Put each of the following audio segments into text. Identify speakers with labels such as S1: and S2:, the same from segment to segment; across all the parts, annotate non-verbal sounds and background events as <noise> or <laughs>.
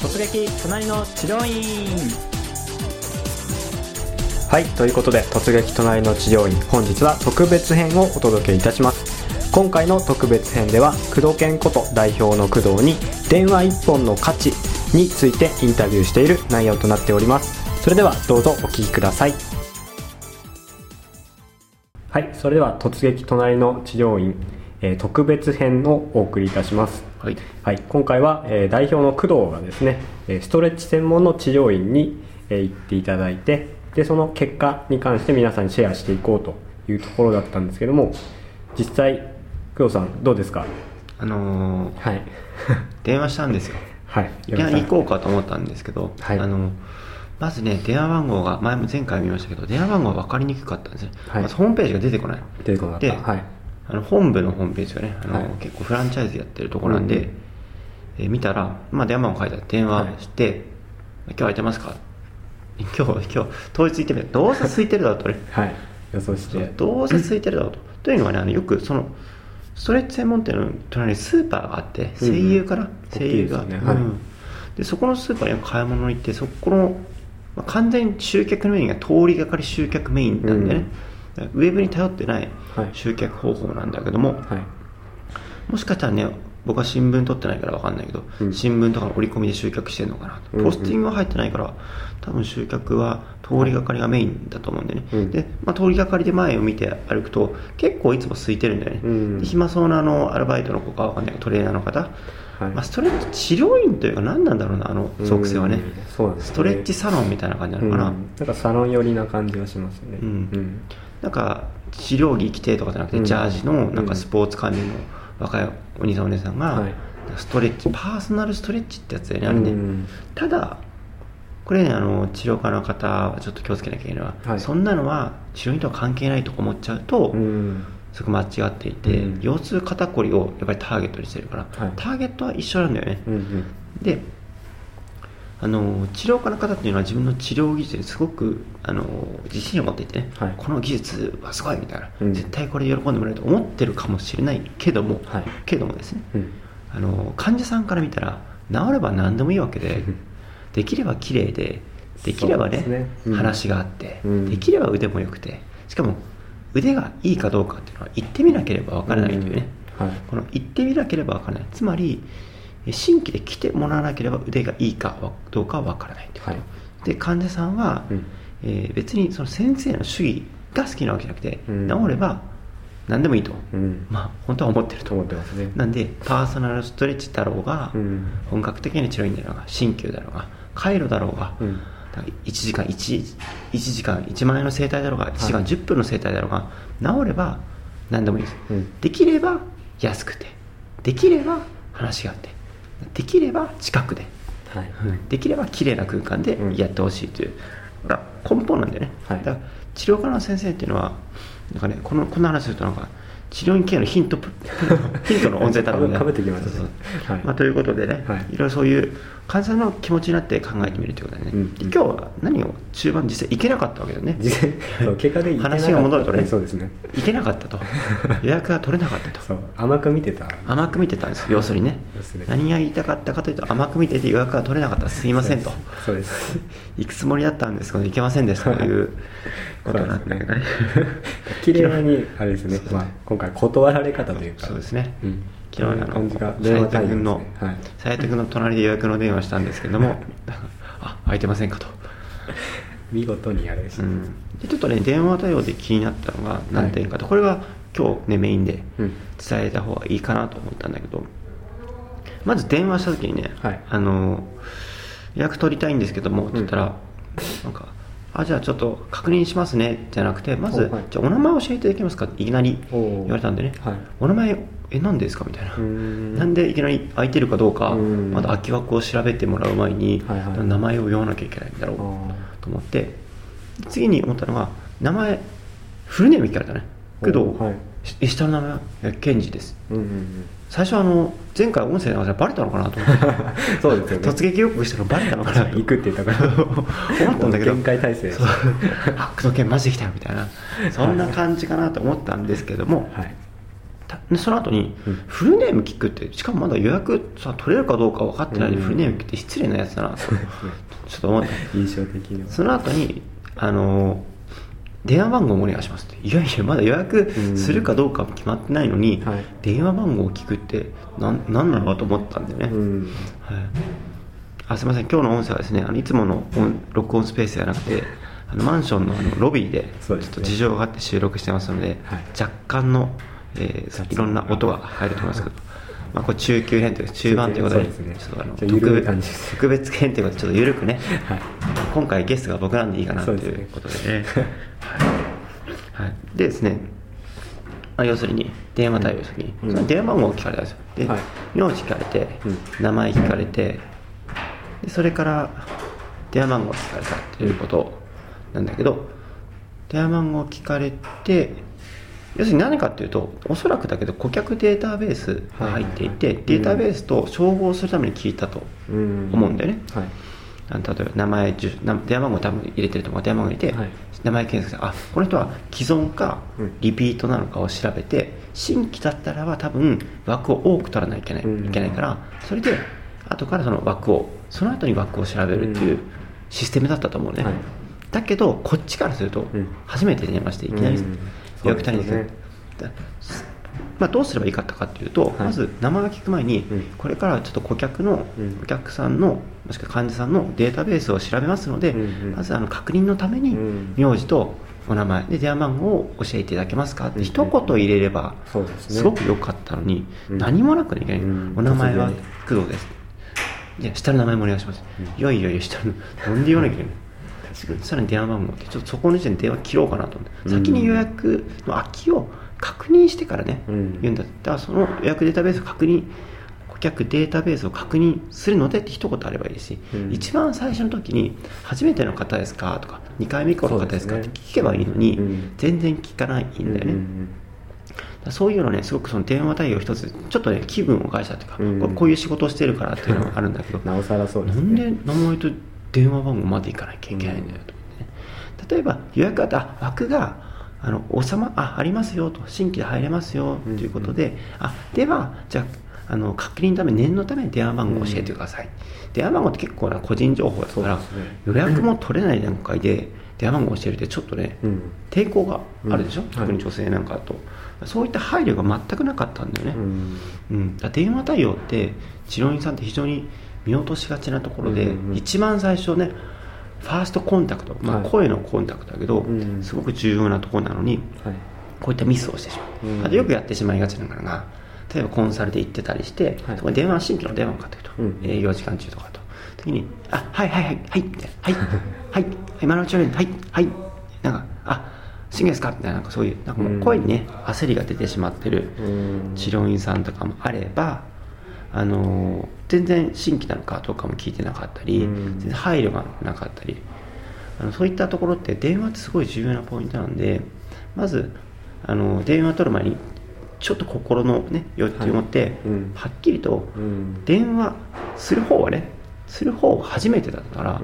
S1: 突撃隣の治療院。はいということで突撃隣の治療院本日は特別編をお届けいたします。今回の特別編では工藤健こと代表の工藤に電話一本の価値についてインタビューしている内容となっております。それではどうぞお聞きください。はいそれでは突撃隣の治療院、えー特別編をお送りいたします。
S2: はい。
S1: はい、今回は、えー代表の工藤がですねえーストレッチ専門の治療院に、えー行っていただいてでその結果に関して皆さんにシェアしていこうというところだったんですけども実際工藤さんどうですか？
S2: あのー
S1: はい。<laughs>
S2: 電話したんですよ。
S1: はい。
S2: いや行こうかと思ったんですけど、
S1: はい。
S2: あのまずね電話番号が前も前回見ましたけど電話番号が分かりにくかったんですね、
S1: はい。
S2: まずホームページが出てこない。
S1: 出てこなかった。
S2: で
S1: はい
S2: あの本部のホームページがね。あの、
S1: はい。
S2: 結構フランチャイズやってるところなんで、
S1: うんうん。
S2: えー見たら、まあ、電話番号書いてあって電話して、今日空いてますか今日今日当日行ってみてどうせ空いてるだろうとね
S1: はい。予想して。
S2: どうせ空いてるだろうと。というのはね、あのよくそのストレッチ専門店の隣にスーパーがあって、
S1: うん
S2: 声優かな、声
S1: いですよ
S2: 優が、
S1: ねはい。
S2: うん。でそこのスーパーに買い物に行って、そこの、まあ、完全に集客メインが通りがかり集客メインなんでね、だからウェブに頼ってない
S1: はい。
S2: 集客方法なんだけども、
S1: はい。
S2: もしかしたらね、僕は新聞取ってないから分かんないけど、
S1: うん。
S2: 新聞とかの折り込みで集客してるのかなと、
S1: うんうん。
S2: ポスティングは入ってないから、多分集客は通りがかりがメインだと思うんでね、
S1: うん。
S2: でまあ、通りがかりで前を見て歩くと、結構いつも空いてるんだよね、
S1: うん。
S2: で暇そうなあのアルバイトの子か分かんないけど、トレーナーの方、
S1: はい。
S2: まあ、ストレッチ治療院というか、何なんだろうな、あの属性はね。
S1: ね。
S2: ストレッチサロンみたいな感じなのかな。
S1: うん。なんかサロン寄りな感じがしますね。
S2: うん。
S1: うん。
S2: なんか治療着着てとかじゃなくて、
S1: うん
S2: ジャージのなんかスポーツ関連の若いお兄さんお姉さんが、
S1: はい。
S2: ストレッチパーソナルストレッチってやつだよねあれね、
S1: うん。
S2: ただこれねあの治療家の方はちょっと気をつけなきゃいけないのは、
S1: はい。
S2: そんなのは治療院とは関係ないと思っちゃうと、
S1: うん
S2: そこ間違っていて、
S1: うん。
S2: 腰痛肩こりをやっぱりターゲットにしてるから、
S1: はい。
S2: ターゲットは一緒なんだよね、
S1: うんうん。
S2: であの治療家の方っていうのは自分の治療技術にすごくあの自信を持っていてね、
S1: はい。
S2: この技術はすごいみたいな、
S1: うん。
S2: 絶対これ喜んでもらえると思ってるかもしれないけども、
S1: はい。
S2: けどもですね
S1: うん。
S2: あの患者さんから見たら治れば何でもいいわけで
S1: うん。
S2: できれば綺麗でできればね
S1: ね。うん。
S2: 話があって、
S1: うん。
S2: できれば腕も良くてしかも腕がいいかどうかっていうのは言ってみなければわからないというね、
S1: うん。はい。
S2: この言ってみなければわからない。つまりえ新規で来てもらわなければ腕がいいかどうかはわからないということ、
S1: はい。
S2: で患者さんは、
S1: うん。
S2: えー別にその先生の主義が好きなわけじゃなくて、
S1: うん。
S2: 治れば何でもいいと、
S1: うん。
S2: まあ本当は思ってると。
S1: と思ってますね。
S2: なんでパーソナルストレッチだろうが、
S1: うん。
S2: 本格的な治療院だろうが鍼灸だろうが回路だろうが、1時間 1, 1時間1万円の整体だろうが1時間
S1: はい
S2: 10分の整体だろうが、治れば何でもいいです、
S1: うん。
S2: できれば安くて。できれば話があって。できれば近くで、
S1: はい。
S2: できれば綺麗な空間で
S1: うん。
S2: やってほしいという。のが根本なんだよね、
S1: はい。
S2: だ治療科の先生っていうのはなんかねこのこんな話するとなんか治療院系のヒントプヒントの音声だろうね。
S1: かぶってきま
S2: あ、ということでね、
S1: はい。
S2: い、ろいろそういう患者さんの気持ちになって考えてみるということでね、
S1: うん。
S2: で今日は何を中盤実際行けなかったわけだよね。
S1: 実際結果で
S2: 話が戻るとね
S1: そうですね。
S2: 行けなかったと。<laughs> 予約が取れなかったと。
S1: 甘く見てた。
S2: 甘く見てたんです要するにね。何が言いたかったかというと甘く見てて予約が取れなかったすいませんと。
S1: そうです。
S2: 行くつもりだったんですけど行けませんでしたという <laughs> ことなんだけどね。<laughs>
S1: 綺麗にあれですね、まあ、今回断られ方というか。
S2: そうですね。
S1: うん
S2: 昨日あの
S1: 感じが
S2: 斉藤君の
S1: はい。
S2: 斉藤君の隣で予約の電話したんですけどもあ空いてませんかと。
S1: 見事にあれですね、
S2: うん、でちょっとね電話対応で気になったのが何点かと、これが今日ねメインで
S1: うん。
S2: 伝えた方がいいかなと思ったんだけどまず電話した時にね、
S1: はい。
S2: あの予約取りたいんですけどもって言ったら、なんかあじゃあちょっと確認しますねじゃなくてまず、
S1: おはい。
S2: じゃあお名前教えていただけますかっていきなり言われたんでね、
S1: はい。
S2: お名前え何ですか？みたいな。なんでいきなり空いてるかどうか
S1: うん。
S2: まだ空き枠を調べてもらう前に、
S1: はいはい。
S2: 名前を言わなきゃいけないんだろう。と思って次に思ったのが名前フルネーム聞かれたね。けど、
S1: おはい。
S2: 下の名前はえケンジです。
S1: うんうんうん。
S2: 最初あの前回音声でバレたのかなと思って。<laughs>
S1: そうですよね。
S2: 突撃予告したのバレたのかなと。
S1: 行くって言ったから。
S2: 思ったんだけど。
S1: 限界体制
S2: そう。あ工藤健マジで来たよみたいな。そんな感じかなと思ったんですけども、
S1: はい。
S2: たでその後に
S1: うん。
S2: フルネーム聞くってしかもまだ予約さ取れるかどうか分かってないで
S1: うん。
S2: フルネーム聞くって失礼なやつだなと <laughs> ちょっと思った。
S1: 印象的には
S2: その後にあの電話番号もお願いしますって。いやいやまだ予約するかどうかも決まってないのに、
S1: はい。
S2: 電話番号を聞くってなんなんなのかと思ったんだよね、
S1: うん。
S2: はい、あすみません。今日の音声はですねあのいつもの音録音スペースじゃなくてあのマンションのあのロビーでちょっと事情があって収録してますので、
S1: はい。
S2: 若干の、えーいろんな音が入ると思いますけど、まあ、これ中級編というか中盤ということでちょっとあの特別編ということでちょっと緩くね。
S1: はい。
S2: 今回ゲストが僕なんでいいかなとい
S1: そう
S2: ことでね。はい、はい、でですね、まあ、要するに電話対応するに、
S1: うん
S2: 電話番号を聞かれたんですよ。で、
S1: はい。
S2: 名字聞かれて、
S1: う
S2: 名前聞かれてでそれから電話番号を聞かれたっていうことなんだけど電話番号を聞かれて要するに何かっていうとおそらくだけど顧客データベースが入っていて、データベースと照合するために聞いたと
S1: うん。
S2: 思うんだよね、
S1: はい。
S2: 例えば名前電話番号多分入れてると思う電話番号入れて、
S1: はい。
S2: 名前検索してあこの人は既存か
S1: うん。
S2: リピートなのかを調べて新規だったらば多分枠を多く取らないといけない,、
S1: うん。
S2: いけないからそれで後からその枠をその後に枠を調べるっていううん。システムだったと思うね、
S1: はい。
S2: だけどこっちからすると
S1: ん。
S2: 初めて電話していきなり
S1: うん
S2: 予約足りない
S1: です
S2: だまあ、どうすればいいかかっていうと、
S1: はい。
S2: まず名前を聞く前に、
S1: うん。
S2: これからちょっと顧客の、
S1: うん。
S2: お客さんのもしくは患者さんのデータベースを調べますので、
S1: うんうん。
S2: まずあの確認のために
S1: うん。
S2: 名字とお名前で電話番号を教えていただけますかって
S1: うん
S2: 一言入れれば
S1: す
S2: ごく良かったのに、
S1: うん。
S2: 何もなくねいけない、
S1: うん。
S2: お名前は工藤です。じゃあ下の名前もお願いします、
S1: うん。
S2: いやいやいや下のなんで言わなきゃいけないさらに電話番号ってちょっとそこの時点で電話切ろうかなと思って、
S1: うん。
S2: 先に予約の空きを確認してからね、
S1: うん。
S2: 言うんだったらその予約データベースを確認顧客データベースを確認するのでって一言あればいいし、
S1: うん。
S2: 一番最初の時に「初めての方ですか?」とか「2回目以降の方ですか?」って聞けばいいのに、
S1: うん。
S2: 全然聞かないんだよね、
S1: うん
S2: そういうのねすごくその電話対応一つちょっとね気分を害したというか、
S1: うん。
S2: こういう仕事をしてるからっていうのがあるんだけど。
S1: なおさらそうです
S2: なん
S1: ね
S2: で名前と電話番号までいかなきゃいけないんだよとね、例えば予約があ枠があの収まあありますよと。新規で入れますよということで、あではじゃああの確認のため念のために電話番号を教えてください、電話番号って結構な個人情報だから、
S1: ね。
S2: 予約も取れない段階で電話番号を教えるってちょっとね、
S1: うん。
S2: 抵抗があるでしょ、
S1: うん。
S2: 特に女性なんかだと、そういった配慮が全くなかったんだよね、
S1: うん。
S2: うん、だ電話対応って治療院さんって非常に見落としがちなところで、
S1: うんうん
S2: 一番最初ねファーストコンタクト、まあ、
S1: はい。
S2: 声のコンタクトだけど、
S1: うん
S2: すごく重要なところなのに
S1: はい。
S2: こういったミスをしてしまう、
S1: うん
S2: あとよくやってしまいがちなのが例えばコンサルで行ってたりして、
S1: はい。
S2: そこに電話新規の電話がかかってくると、
S1: うん
S2: 営業時間中とかと。時に「あはいはいはいはい」みたいな「はいはい今のうちにはいはい」なんか「あ新規ですか?」みたいななんかそういうなんかもう声にね焦りが出てしまってる
S1: うん。
S2: 治療院さんとかもあれば、あのー全然新規なのかどうかも聞いてなかったり、
S1: うん。
S2: 全然配慮がなかったり。あのそういったところって電話ってすごい重要なポイントなんでまずあの電話取る前にちょっと心のね余地を持って、
S1: はい。うん。
S2: はっきりと
S1: うん。
S2: 電話する方はねする方が初めてだったら、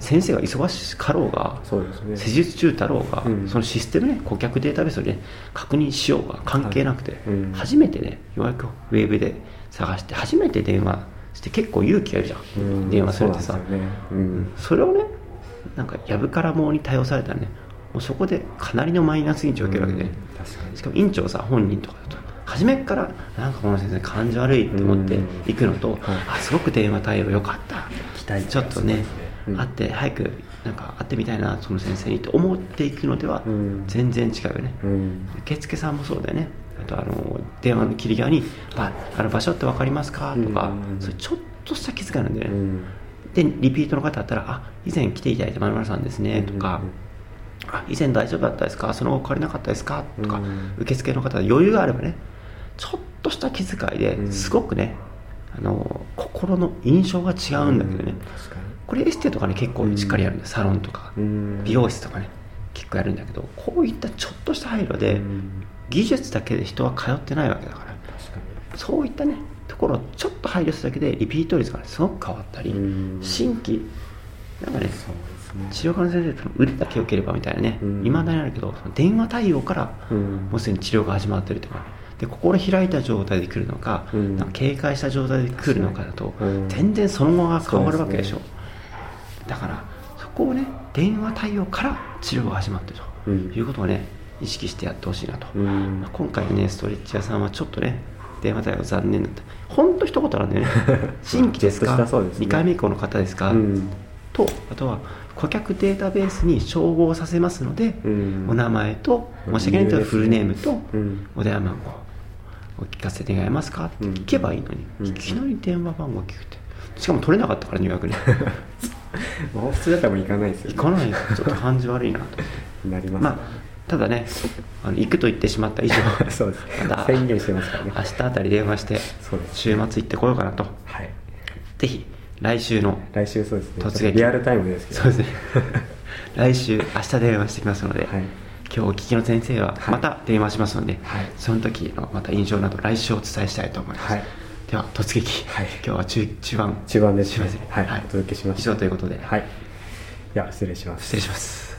S2: 先生が忙しかろうが
S1: ね。
S2: 施術中だろうが、
S1: うん。
S2: そのシステムね顧客データベースをね確認しようが関係なくて、
S1: はい。うん。
S2: 初めてねようやくウェブで探して初めて電話して結構勇気あるじゃん、
S1: うん。
S2: 電話するってさ。
S1: ね。うん。
S2: それをねなんかやぶから棒に対応されたらねもうそこでかなりのマイナス印象を受けるわけで、しかも院長さ本人とかだと初めっからなんかこの先生感じ悪いって思って行くのと、
S1: はい。
S2: あすごく電話対応良かった。
S1: 期待
S2: ちょっとね、
S1: うん。
S2: 会って早くなんか会ってみたいなその先生にと思っていくのでは
S1: うん。
S2: 全然違うよね、
S1: うん。
S2: 受付さんもそうだよねあとあの電話の切り際に「ああの場所って分かりますか?」とか、
S1: うん。
S2: そういうちょっとした気遣いなんだよね、
S1: うん。
S2: でリピートの方だったら「あ以前来ていただいた丸々さんですね」とか、あ以前大丈夫だったですか？その後借りなかったですか？とか、
S1: うん。
S2: 受付の方で余裕があればねちょっとした気遣いで
S1: うん。
S2: すごくね、あの心の印象が違うんだけどね、これエステとかね結構しっかりやるんだよ、サロンとか、
S1: うん。
S2: 美容室とかね結構やるんだけどこういったちょっとした配慮で、
S1: うん
S2: 技術だけで人は通ってないわけだから。そういったねところをちょっと配慮するだけでリピート率が、ね、すごく変わったり、
S1: うん。
S2: 新規なんかね治療科の先生って腕だけ良ければみたいなね、
S1: うん。
S2: 未だにあるけどその電話対応から
S1: うん。
S2: もうすでに治療が始まってるとかでで心開いた状態で来るのか,、
S1: うん。
S2: か警戒した状態で来るのかだと、
S1: うん。
S2: 全然その後が変わるわけでしょ。
S1: そうで
S2: だからそこをね電話対応から治療が始まってると
S1: うん。
S2: いうことをね意識してやってほしいなと、
S1: うん。
S2: まあ今回ねストレッチ屋さんはちょっとね電話対応残念だった。ほんと一言なんだよね。<laughs> 新規ですか？
S1: ですね。
S2: 2回目以降の方ですか、
S1: うん。
S2: とあとは顧客データベースに照合させますので、
S1: うん。
S2: お名前と申し訳ないけどフルネームと
S1: うん。
S2: お電話番号お聞かせ願えますか？って聞けばいいのに、
S1: うん。
S2: いきなり電話番号聞くって。しかも取れなかったから入学に。<laughs>
S1: まあ普通だったらもう行かないですよ、
S2: 行かないちょっと感じ悪いなと。<laughs>
S1: なります、
S2: まあただねあの行くと言ってしまった以上 <laughs>
S1: そうです。
S2: また
S1: 宣言してますからね。
S2: 明日あたり電話して週末行ってこようかなと。
S1: はい。
S2: ぜひ来週の
S1: 来週そうですね。
S2: 突撃。
S1: リアルタイムですけど。
S2: そうですね。<laughs> 来週明日電話してきますので、
S1: はい。
S2: 今日お聞きの先生は
S1: はい。
S2: また電話しますので、
S1: はい。
S2: その時のまた印象など来週お伝えしたいと思います、
S1: はい。
S2: では突撃、
S1: はい。
S2: 今日は中中盤。中盤ですね。
S1: はい、
S2: はい。
S1: お届けしま
S2: 以
S1: した。
S2: 上ということで、
S1: はい。いや失礼します。
S2: 失礼します